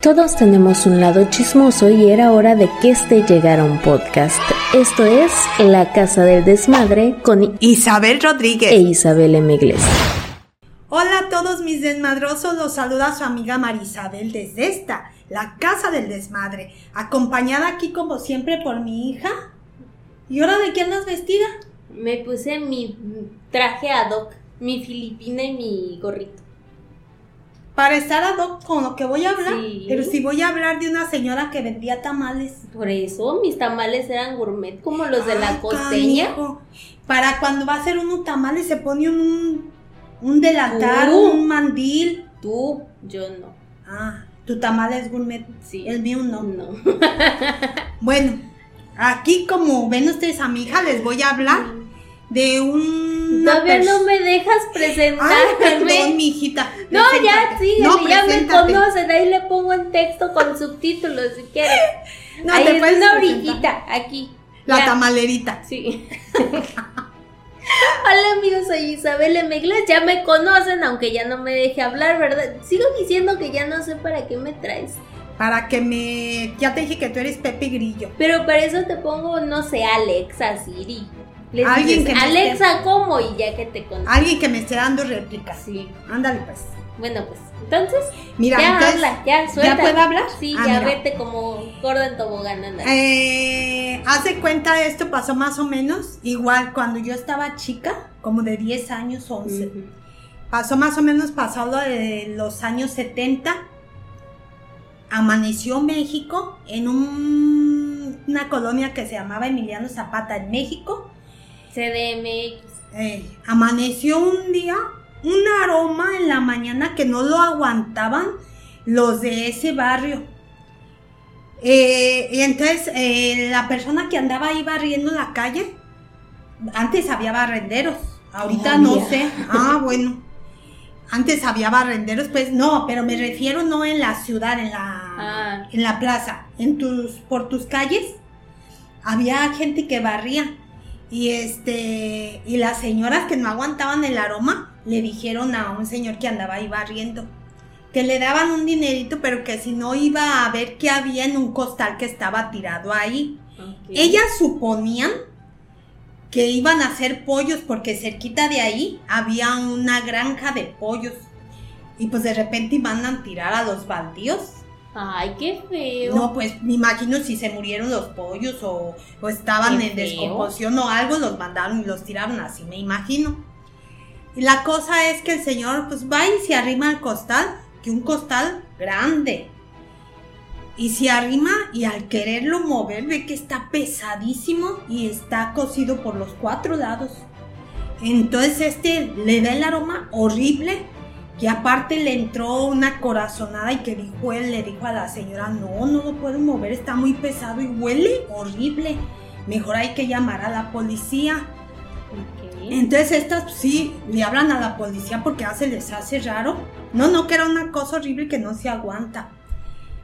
Todos tenemos un lado chismoso y era hora de que este llegara a un podcast. Esto es La Casa del Desmadre con Isabel Rodríguez e Isabel M. Hola a todos mis desmadrosos, los saluda su amiga Marisabel desde esta, La Casa del Desmadre, acompañada aquí como siempre por mi hija. ¿Y ahora de qué andas vestida? Me puse mi traje ad hoc, mi filipina y mi gorrito para estar ad hoc con lo que voy a hablar. Pero si voy a hablar de una señora que vendía tamales. Por eso, mis tamales eran gourmet, como los de la costeña. Para cuando va a hacer uno tamales se pone un, un delantal, un mandil. Tú, yo no. Ah, tu tamal es gourmet. Sí. El mío no. No. bueno, aquí como ven ustedes a mi hija, les voy a hablar de un. Todavía no me dejas presentarme. Ay, perdón, mi hijita. No, ya, sí, ya me conocen. Ahí le pongo en texto con subtítulos si quieres. No, ahí es una orillita, aquí. La tamalerita. Sí. Hola amigos, soy Isabel M. ya me conocen, aunque ya no me deje hablar, ¿verdad? Sigo diciendo que ya no sé para qué me traes. Para que me... Ya te dije que tú eres Pepe Grillo. Pero para eso te pongo, no sé, Alexa, Siri. Alguien que Alexa, ¿cómo? Y ya que te conozco. Alguien que me esté dando réplicas. Sí. Ándale pues. Bueno, pues, entonces, Mira, ya habla, ya suelta. ¿Ya puedo hablar? Sí, ah, ya vete como gordo en tobogán. Eh, hace cuenta, esto pasó más o menos igual cuando yo estaba chica, como de 10 años, 11. Pasó más o menos pasado de los años 70. Amaneció México en una colonia que se llamaba Emiliano Zapata en México. CDMX. Eh, amaneció un día un aroma en la mañana que no lo aguantaban los de ese barrio. Eh, y entonces eh, la persona que andaba ahí barriendo la calle, antes había barrenderos, ahorita no sé. Ah, bueno. Antes había barrenderos, pues no, pero me refiero no en la ciudad, en la, ah. en la plaza, en tus, por tus calles, había gente que barría. Y este, y las señoras que no aguantaban el aroma, le dijeron a un señor que andaba ahí barriendo que le daban un dinerito, pero que si no iba a ver qué había en un costal que estaba tirado ahí. Ellas suponían que iban a hacer pollos porque cerquita de ahí había una granja de pollos. Y pues de repente iban a tirar a los baldíos. Ay, qué feo. No, pues me imagino si se murieron los pollos o, estaban en descomposición o algo, los mandaron y los tiraron así, me imagino. Y la cosa es que el señor pues va y se arrima al costal, que un costal grande. Y se arrima y al quererlo mover ve que está pesadísimo y está cosido por los cuatro lados. Entonces este le da el aroma horrible que aparte le entró una corazonada y que dijo él, le dijo a la señora, no, no lo puedo mover, está muy pesado y huele horrible. Mejor hay que llamar a la policía. Entonces estas sí le hablan a la policía porque hace les hace raro. No, no, que era una cosa horrible que no se aguanta.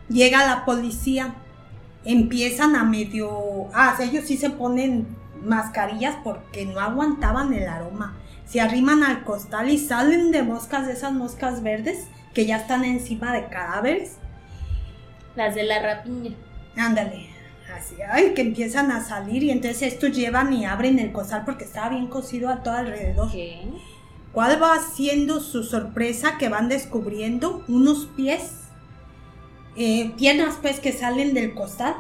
Llega la policía, empiezan a medio... Ah, ellos sí se ponen mascarillas porque no aguantaban el aroma. Se arriman al costal y salen de moscas, esas moscas verdes que ya están encima de cadáveres. Las de la rapiña. Ándale ay, que empiezan a salir y entonces estos llevan y abren el costal porque estaba bien cosido a todo alrededor. ¿Cuál va siendo su sorpresa que van descubriendo unos pies, eh, piernas pues que salen del costal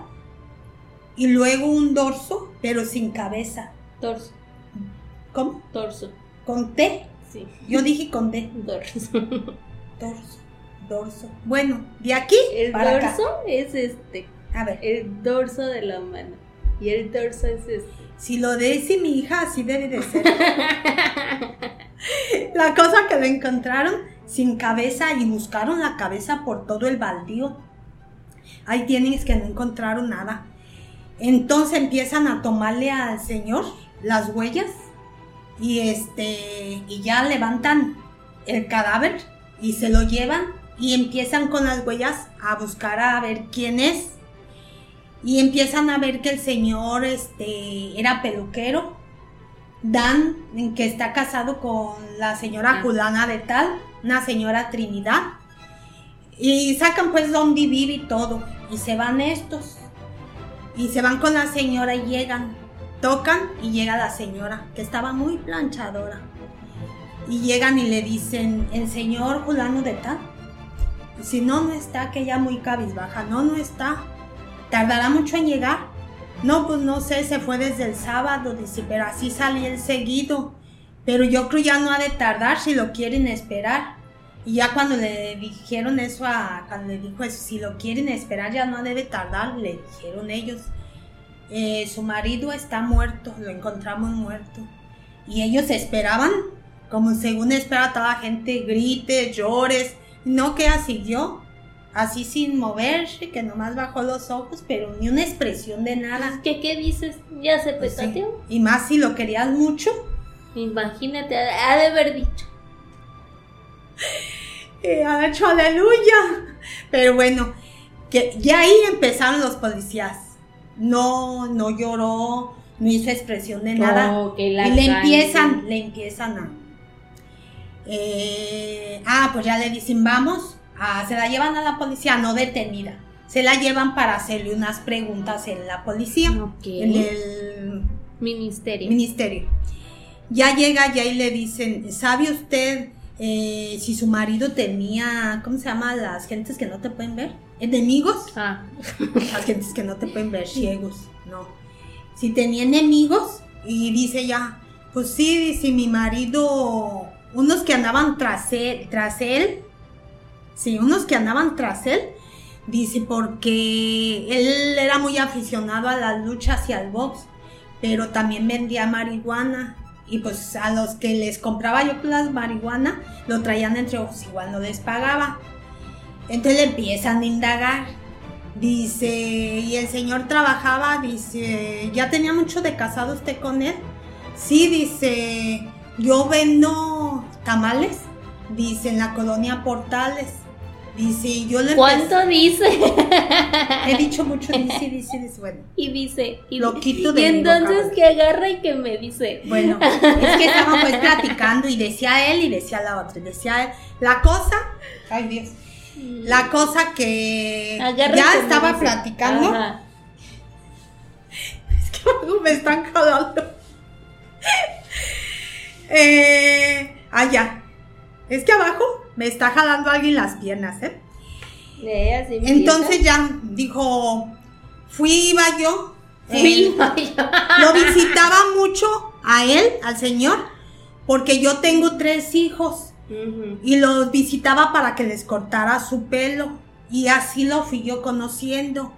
y luego un dorso pero sin cabeza? Dorso. ¿Cómo? Dorso. ¿Con T? Sí. Yo dije con D. Dorso. Dorso. Dorso. Bueno, de aquí el dorso es este a ver. El dorso de la mano. Y el dorso es este. Si lo dice mi hija, así debe de ser. la cosa que lo encontraron sin cabeza y buscaron la cabeza por todo el baldío. Ahí tienen que no encontraron nada. Entonces empiezan a tomarle al señor las huellas y este y ya levantan el cadáver y se lo llevan y empiezan con las huellas a buscar a ver quién es y empiezan a ver que el señor este, era peluquero. Dan, que está casado con la señora Culana ah. de Tal, una señora Trinidad. Y sacan pues dónde vive y todo. Y se van estos. Y se van con la señora y llegan. Tocan y llega la señora, que estaba muy planchadora. Y llegan y le dicen, el señor fulano de tal. si no, no está, que ella muy cabizbaja. No, no está. ¿Tardará mucho en llegar? No, pues no sé, se fue desde el sábado, dice, pero así sale el seguido. Pero yo creo ya no ha de tardar si lo quieren esperar. Y ya cuando le dijeron eso a, cuando le dijo eso, si lo quieren esperar ya no debe tardar, le dijeron ellos. Eh, su marido está muerto, lo encontramos muerto. Y ellos esperaban, como según espera toda la gente, grite, llores. No que siguió, así sin moverse, que nomás bajó los ojos, pero ni una expresión de nada. ¿Qué, qué dices? ¿Ya se pues petateó? Y más si lo querías mucho. Imagínate, ha de haber dicho. Y ha hecho aleluya. Pero bueno, que ya ahí empezaron los policías. No, no lloró, no hizo expresión de nada. y le empiezan, le empiezan a. Eh, ah, pues ya le dicen, vamos, se la llevan a la policía, no detenida. Se la llevan para hacerle unas preguntas en la policía, en el ministerio. ministerio. Ya llega ya y le dicen, ¿sabe usted eh, si su marido tenía, ¿cómo se llama? Las gentes que no te pueden ver, enemigos. Ah. Las gentes que no te pueden ver, ciegos, no. Si tenía enemigos y dice ya, pues sí, dice mi marido, unos que andaban tras él, tras él, sí, unos que andaban tras él, dice porque él era muy aficionado a las luchas y al box, pero también vendía marihuana y pues a los que les compraba yo las marihuana lo traían entre ojos, igual no les pagaba. Entonces le empiezan a indagar. Dice, y el señor trabajaba, dice, ¿ya tenía mucho de casado usted con él? Sí, dice, yo vendo tamales, dice, en la colonia Portales. Dice, yo le... ¿Cuánto dice? He dicho mucho, dice, dice, dice, bueno. Y dice, y, lo quito de Y entonces que agarra y que me dice. Bueno, es que estábamos pues platicando y decía él y decía la otra. Y decía él, la cosa, ay Dios, la cosa que ya estaba platicando. Es que me están jalando. eh, allá. Es que abajo me está jalando alguien las piernas, ¿eh? Entonces ya dijo, fui, iba yo. Fui, Lo visitaba mucho a él, al señor, porque yo tengo tres hijos. Y los visitaba para que les cortara su pelo. Y así lo fui yo conociendo.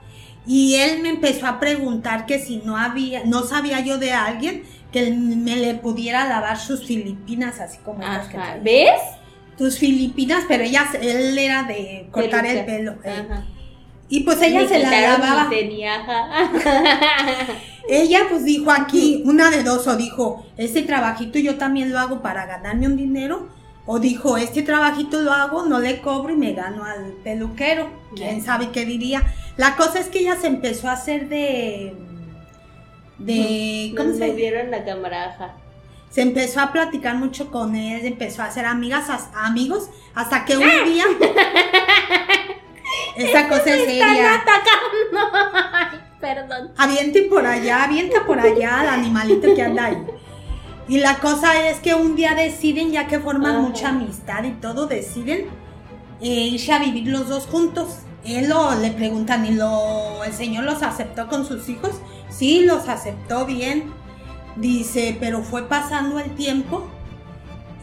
Y él me empezó a preguntar que si no había, no sabía yo de alguien que me le pudiera lavar sus filipinas, así como ¿Ves? tus Filipinas, pero ella, él era de cortar el pelo. Eh. Y pues ella se la lavaba. ella pues dijo aquí, una de dos, o dijo, este trabajito yo también lo hago para ganarme un dinero, o dijo, este trabajito lo hago, no le cobro y me gano al peluquero. ¿Quién sabe qué diría? La cosa es que ella se empezó a hacer de... de ¿Cómo se vieron la camaraja? se empezó a platicar mucho con él, empezó a hacer amigas, amigos, hasta que un día esa cosa es seria. atacando. perdón. Aviente por allá, avienta por allá al animalito que anda ahí. Y la cosa es que un día deciden, ya que forman mucha amistad y todo, deciden eh, irse a vivir los dos juntos. Él lo, le preguntan, ¿y lo, el señor los aceptó con sus hijos? Sí, los aceptó bien. Dice, pero fue pasando el tiempo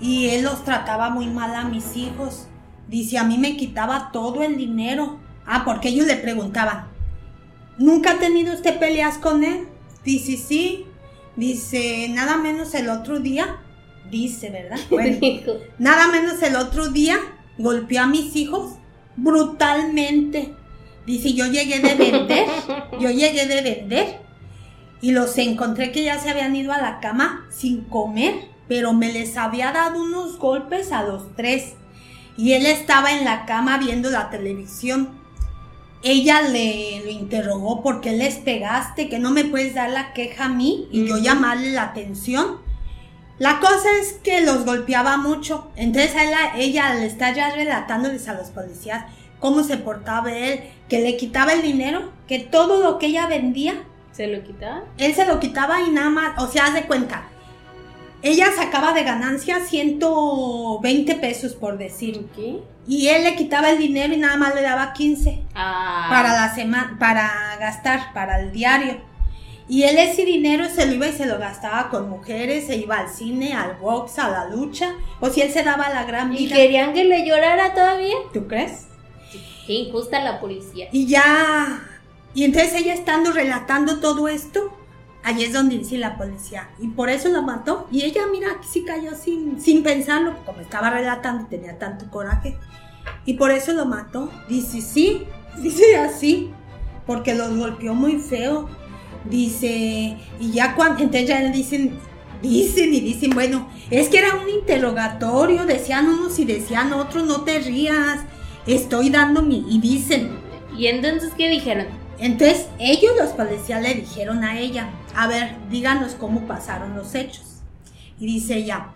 y él los trataba muy mal a mis hijos. Dice, a mí me quitaba todo el dinero. Ah, porque ellos le preguntaban, ¿nunca ha tenido usted peleas con él? Dice, sí. Dice, nada menos el otro día. Dice, ¿verdad? Bueno, nada menos el otro día golpeó a mis hijos brutalmente. Dice, yo llegué de vender, yo llegué de vender y los encontré que ya se habían ido a la cama sin comer, pero me les había dado unos golpes a los tres. Y él estaba en la cama viendo la televisión. Ella le lo interrogó, ¿por qué les pegaste? Que no me puedes dar la queja a mí y yo llamarle la atención. La cosa es que los golpeaba mucho. Entonces ella, ella le está ya relatándoles a los policías cómo se portaba él, que le quitaba el dinero, que todo lo que ella vendía. ¿Se lo quitaba? Él se lo quitaba y nada más, o sea, haz de cuenta. Ella sacaba de ganancia 120 pesos por decir. ¿Qué? Y él le quitaba el dinero y nada más le daba 15 Ah. para la semana, para gastar, para el diario. Y él ese dinero se lo iba y se lo gastaba con mujeres, se iba al cine, al box, a la lucha, o si él se daba la gran ¿Y vida. querían que le llorara todavía? ¿Tú crees? Qué injusta la policía. Y ya, y entonces ella estando relatando todo esto, allí es donde dice la policía, y por eso la mató. Y ella, mira, sí cayó sin, sin pensarlo, como estaba relatando, tenía tanto coraje, y por eso lo mató. Dice, sí, dice así, porque los golpeó muy feo. Dice, y ya cuando, entonces ya le dicen, dicen y dicen, bueno, es que era un interrogatorio, decían unos y decían otros, no te rías, estoy dando mi, y dicen, ¿Y entonces qué dijeron? entonces ellos los policías le dijeron a ella, a ver, díganos cómo pasaron los hechos. Y dice ella,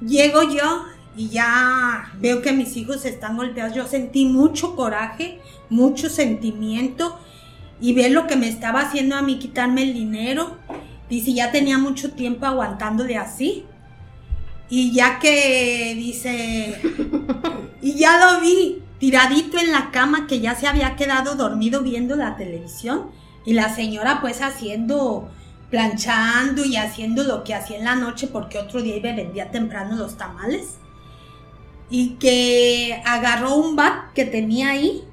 llego yo y ya veo que mis hijos están golpeados, yo sentí mucho coraje, mucho sentimiento y ver lo que me estaba haciendo a mí quitarme el dinero. Dice, ya tenía mucho tiempo aguantándole así. Y ya que dice, y ya lo vi tiradito en la cama que ya se había quedado dormido viendo la televisión y la señora pues haciendo, planchando y haciendo lo que hacía en la noche porque otro día iba vendía temprano los tamales. Y que agarró un bat que tenía ahí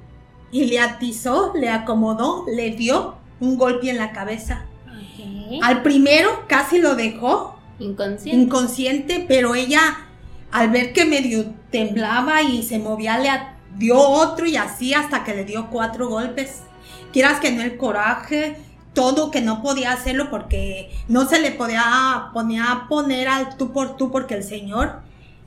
y le atizó, le acomodó, le dio un golpe en la cabeza. Al primero casi lo dejó Inconsciente. inconsciente, pero ella al ver que medio temblaba y se movía le dio otro y así hasta que le dio cuatro golpes. Quieras que no el coraje, todo que no podía hacerlo porque no se le podía poner al tú por tú porque el señor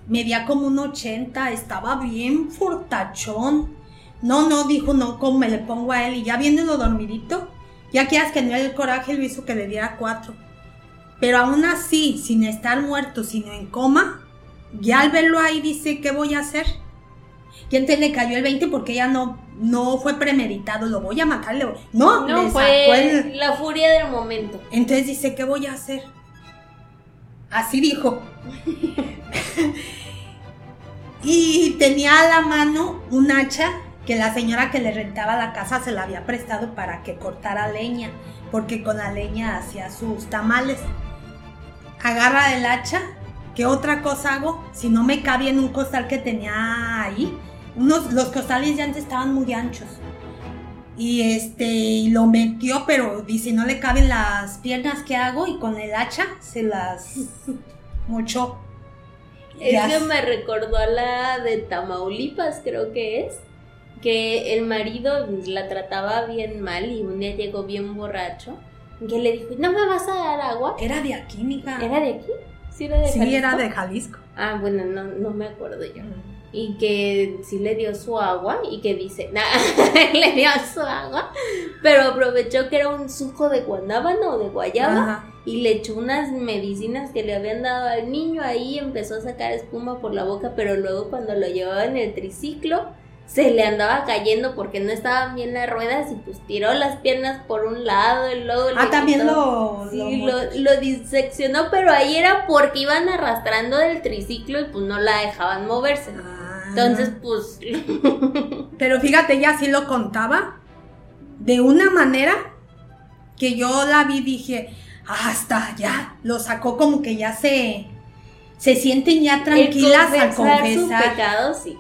medía como un 80, estaba bien fortachón. No, no, dijo, no, ¿cómo me le pongo a él? Y ya viéndolo dormidito, ya quieras que no el coraje lo hizo que le diera cuatro. Pero aún así, sin estar muerto, sino en coma, ya al verlo ahí dice, ¿qué voy a hacer? Y entonces le cayó el 20 porque ella no, no fue premeditado, lo voy a matar. le voy- No, No, fue el- la furia del momento. Entonces dice, ¿qué voy a hacer? Así dijo. y tenía a la mano un hacha que la señora que le rentaba la casa se la había prestado para que cortara leña, porque con la leña hacía sus tamales. Agarra el hacha, ¿qué otra cosa hago? Si no me cabía en un costal que tenía ahí, unos, los costales ya antes estaban muy anchos. Y este, y lo metió, pero dice, no le caben las piernas, ¿qué hago? Y con el hacha se las mochó. Ya. Eso me recordó a la de Tamaulipas, creo que es. Que el marido la trataba bien mal y un día llegó bien borracho. Que le dijo, ¿no me vas a dar agua? Era de aquí, mija. ¿Era de aquí? Sí, era de sí, Jalisco? era de Jalisco. Ah, bueno, no, no me acuerdo yo. Y que sí le dio su agua y que dice, nah, le dio su agua, pero aprovechó que era un suco de guanábana o de guayaba Ajá. y le echó unas medicinas que le habían dado al niño ahí, empezó a sacar espuma por la boca, pero luego cuando lo llevaba en el triciclo se le andaba cayendo porque no estaban bien las ruedas y pues tiró las piernas por un lado y luego Ah, también quitó- lo... Sí, lo- lo, lo diseccionó, pero ahí era porque iban arrastrando del triciclo y pues no la dejaban moverse. Ah. Entonces, pues, Pero fíjate, ella sí lo contaba de una manera que yo la vi dije, hasta ya, lo sacó como que ya se, se sienten ya tranquilas el al confesar su confesar. pecado, sí.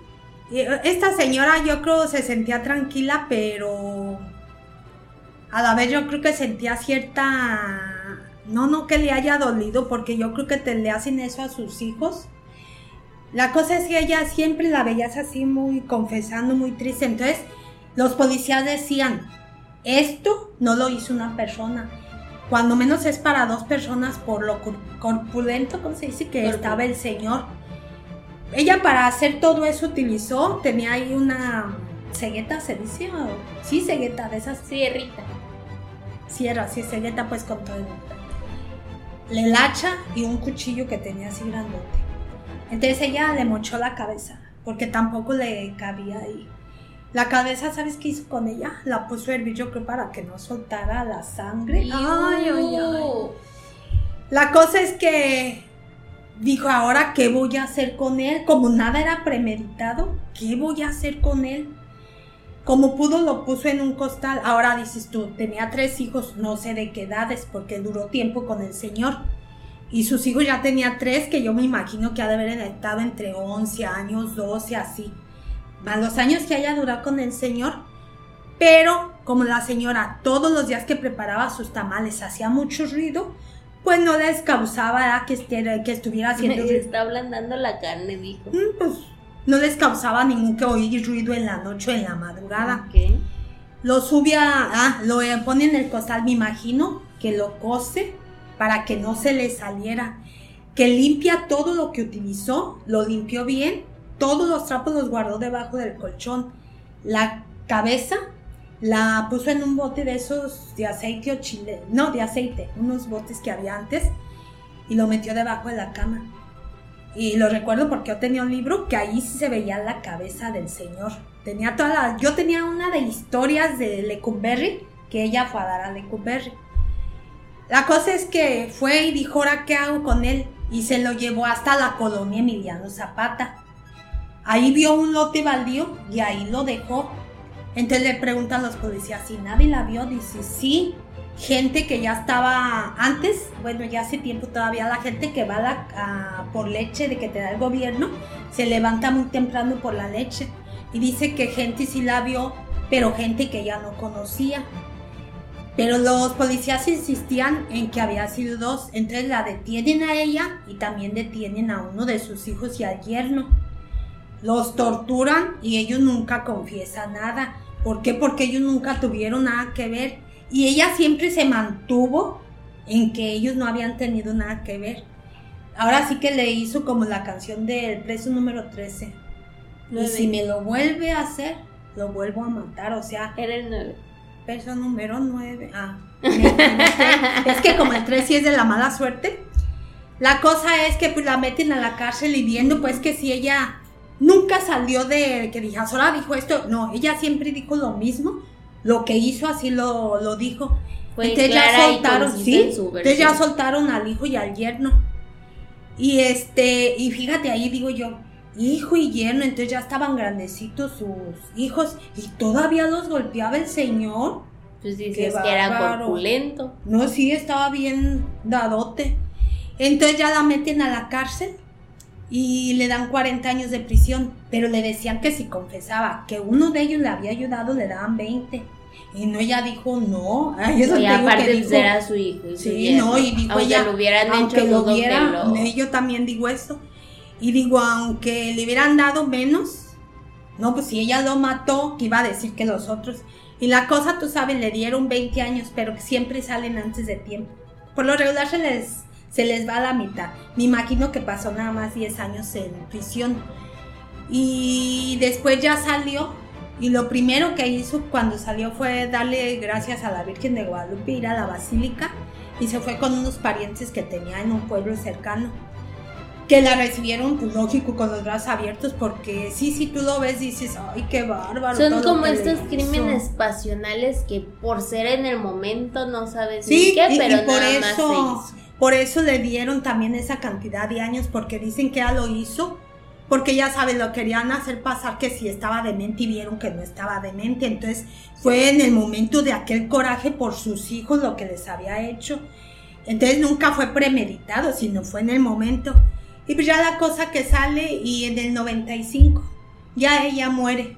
Eh, Esta señora yo creo se sentía tranquila, pero a la vez yo creo que sentía cierta... No, no que le haya dolido, porque yo creo que te le hacen eso a sus hijos. La cosa es que ella siempre la veías así muy confesando, muy triste. Entonces los policías decían, esto no lo hizo una persona. Cuando menos es para dos personas por lo cor- corpulento, ¿cómo se dice? Que estaba el señor. Ella para hacer todo eso utilizó, tenía ahí una cegueta, ¿se dice? ¿O? Sí, cegueta, de esas Sí, Rita. sierras, sí, cegueta pues con todo el el hacha y un cuchillo que tenía así grandote. Entonces ella le mochó la cabeza, porque tampoco le cabía ahí. La cabeza, ¿sabes qué hizo con ella? La puso a hervir, yo creo, para que no soltara la sangre. Ay, ay, ay. La cosa es que dijo, ahora, ¿qué voy a hacer con él? Como nada era premeditado, ¿qué voy a hacer con él? Como pudo, lo puso en un costal. Ahora dices tú, tenía tres hijos, no sé de qué edades, porque duró tiempo con el Señor. Y sus hijos ya tenía tres, que yo me imagino que ha de haber estado entre 11 años, 12, así. Más los años que haya durado con el Señor. Pero como la señora todos los días que preparaba sus tamales hacía mucho ruido, pues no les causaba que, que estuviera haciendo... Se está ablandando la carne, dijo. Mm, pues no les causaba ningún que oír ruido en la noche o en la madrugada. Lo sube a, ah, lo pone en el costal, me imagino, que lo cose para que no se le saliera. Que limpia todo lo que utilizó, lo limpió bien, todos los trapos los guardó debajo del colchón. La cabeza la puso en un bote de esos de aceite o chile, no, de aceite, unos botes que había antes, y lo metió debajo de la cama. Y lo recuerdo porque yo tenía un libro que ahí sí se veía la cabeza del señor. Tenía toda la, yo tenía una de historias de Lecumberri que ella fue a dar a Lecumberri. La cosa es que fue y dijo, ahora qué hago con él. Y se lo llevó hasta la colonia Emiliano Zapata. Ahí vio un lote baldío y ahí lo dejó. Entonces le preguntan a los policías si nadie la vio. Dice, sí, gente que ya estaba antes, bueno, ya hace tiempo todavía, la gente que va por leche de que te da el gobierno, se levanta muy temprano por la leche. Y dice que gente sí la vio, pero gente que ya no conocía. Pero los policías insistían en que había sido dos, entonces la detienen a ella y también detienen a uno de sus hijos y al yerno. Los torturan y ellos nunca confiesan nada. ¿Por qué? Porque ellos nunca tuvieron nada que ver. Y ella siempre se mantuvo en que ellos no habían tenido nada que ver. Ahora sí que le hizo como la canción del preso número 13. Y si me lo vuelve a hacer, lo vuelvo a matar. O sea, era el 9 peso número 9. Ah, es que como el 3 sí es de la mala suerte. La cosa es que pues la meten a la cárcel y viendo pues que si ella nunca salió de que dije, ahora dijo esto. No, ella siempre dijo lo mismo. Lo que hizo así lo, lo dijo. entonces ya soltaron, sí, entonces ya soltaron al hijo y al yerno. Y este, y fíjate ahí digo yo, hijo y yerno, entonces ya estaban grandecitos sus hijos y todavía los golpeaba el señor. Pues dices que era corpulento. No, sí, estaba bien dadote. Entonces ya la meten a la cárcel y le dan 40 años de prisión, pero le decían que si confesaba que uno de ellos le había ayudado, le daban 20. Y no, ella dijo no. Ay, eso y aparte dijo, era su hijo. sí, no, y dijo ella, lo hubieran hecho, lo hubiera, yo también digo esto y digo, aunque le hubieran dado menos, no, pues si ella lo mató, que iba a decir que los otros. Y la cosa, tú sabes, le dieron 20 años, pero que siempre salen antes de tiempo. Por lo regular se les, se les va a la mitad. Me imagino que pasó nada más 10 años en prisión. Y después ya salió. Y lo primero que hizo cuando salió fue darle gracias a la Virgen de Guadalupe, ir a la basílica. Y se fue con unos parientes que tenía en un pueblo cercano que la recibieron, pues lógico, con los brazos abiertos, porque sí, si tú lo ves, dices, ay, qué bárbaro. Son como estos crímenes pasionales que por ser en el momento no sabes sí, qué, pero por eso, Por eso le dieron también esa cantidad de años, porque dicen que ya lo hizo, porque ya sabes, lo querían hacer pasar que si estaba demente y vieron que no estaba demente, entonces fue en el momento de aquel coraje por sus hijos lo que les había hecho. Entonces nunca fue premeditado, sino fue en el momento. Y pues ya la cosa que sale y en el 95 ya ella muere.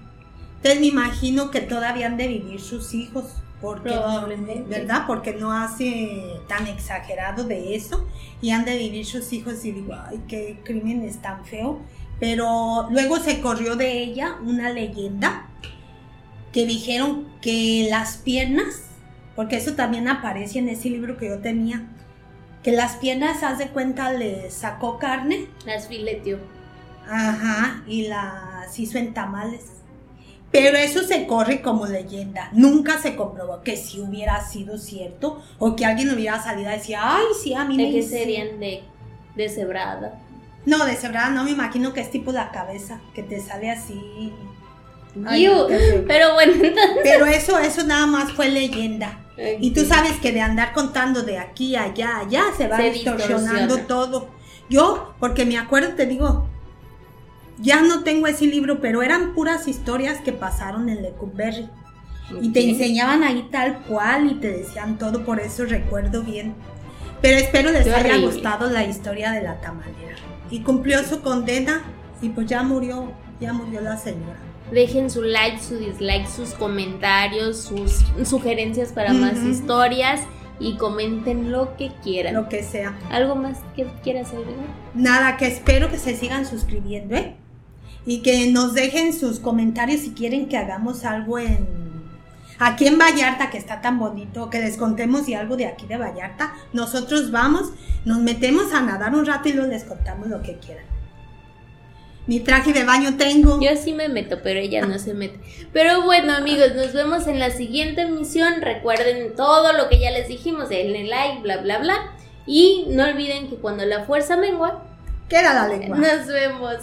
Entonces me imagino que todavía han de vivir sus hijos. Porque, Probablemente. ¿Verdad? Porque no hace tan exagerado de eso. Y han de vivir sus hijos y digo, ay, qué crimen es tan feo. Pero luego se corrió de ella una leyenda que dijeron que las piernas, porque eso también aparece en ese libro que yo tenía, que las piernas, haz de cuenta, le sacó carne. Las fileteó. Ajá, y las hizo en tamales. Pero eso se corre como leyenda. Nunca se comprobó que si hubiera sido cierto o que alguien hubiera salido a decir, ay, sí, a mí ¿De qué serían de, de cebrada? No, de cebrada no, me imagino que es tipo la cabeza, que te sale así. pero bueno, entonces... Pero eso, eso nada más fue leyenda. Y tú sabes que de andar contando de aquí a allá, allá, se va distorsionando todo. Yo, porque me acuerdo, te digo, ya no tengo ese libro, pero eran puras historias que pasaron en Lecumberri. Y te enseñaban ahí tal cual y te decían todo, por eso recuerdo bien. Pero espero les haya gustado la historia de la tamalera. Y cumplió su condena y pues ya murió, ya murió la señora. Dejen su like, su dislike, sus comentarios, sus sugerencias para más historias y comenten lo que quieran. Lo que sea. ¿Algo más que quieras agregar? Nada, que espero que se sigan suscribiendo, ¿eh? Y que nos dejen sus comentarios si quieren que hagamos algo en aquí en Vallarta, que está tan bonito, que les contemos y algo de aquí de Vallarta. Nosotros vamos, nos metemos a nadar un rato y luego les contamos lo que quieran. Mi traje de baño tengo. Yo sí me meto, pero ella no se mete. Pero bueno, amigos, nos vemos en la siguiente emisión. Recuerden todo lo que ya les dijimos, denle like, bla, bla, bla. Y no olviden que cuando la fuerza mengua, queda la lengua. Nos vemos.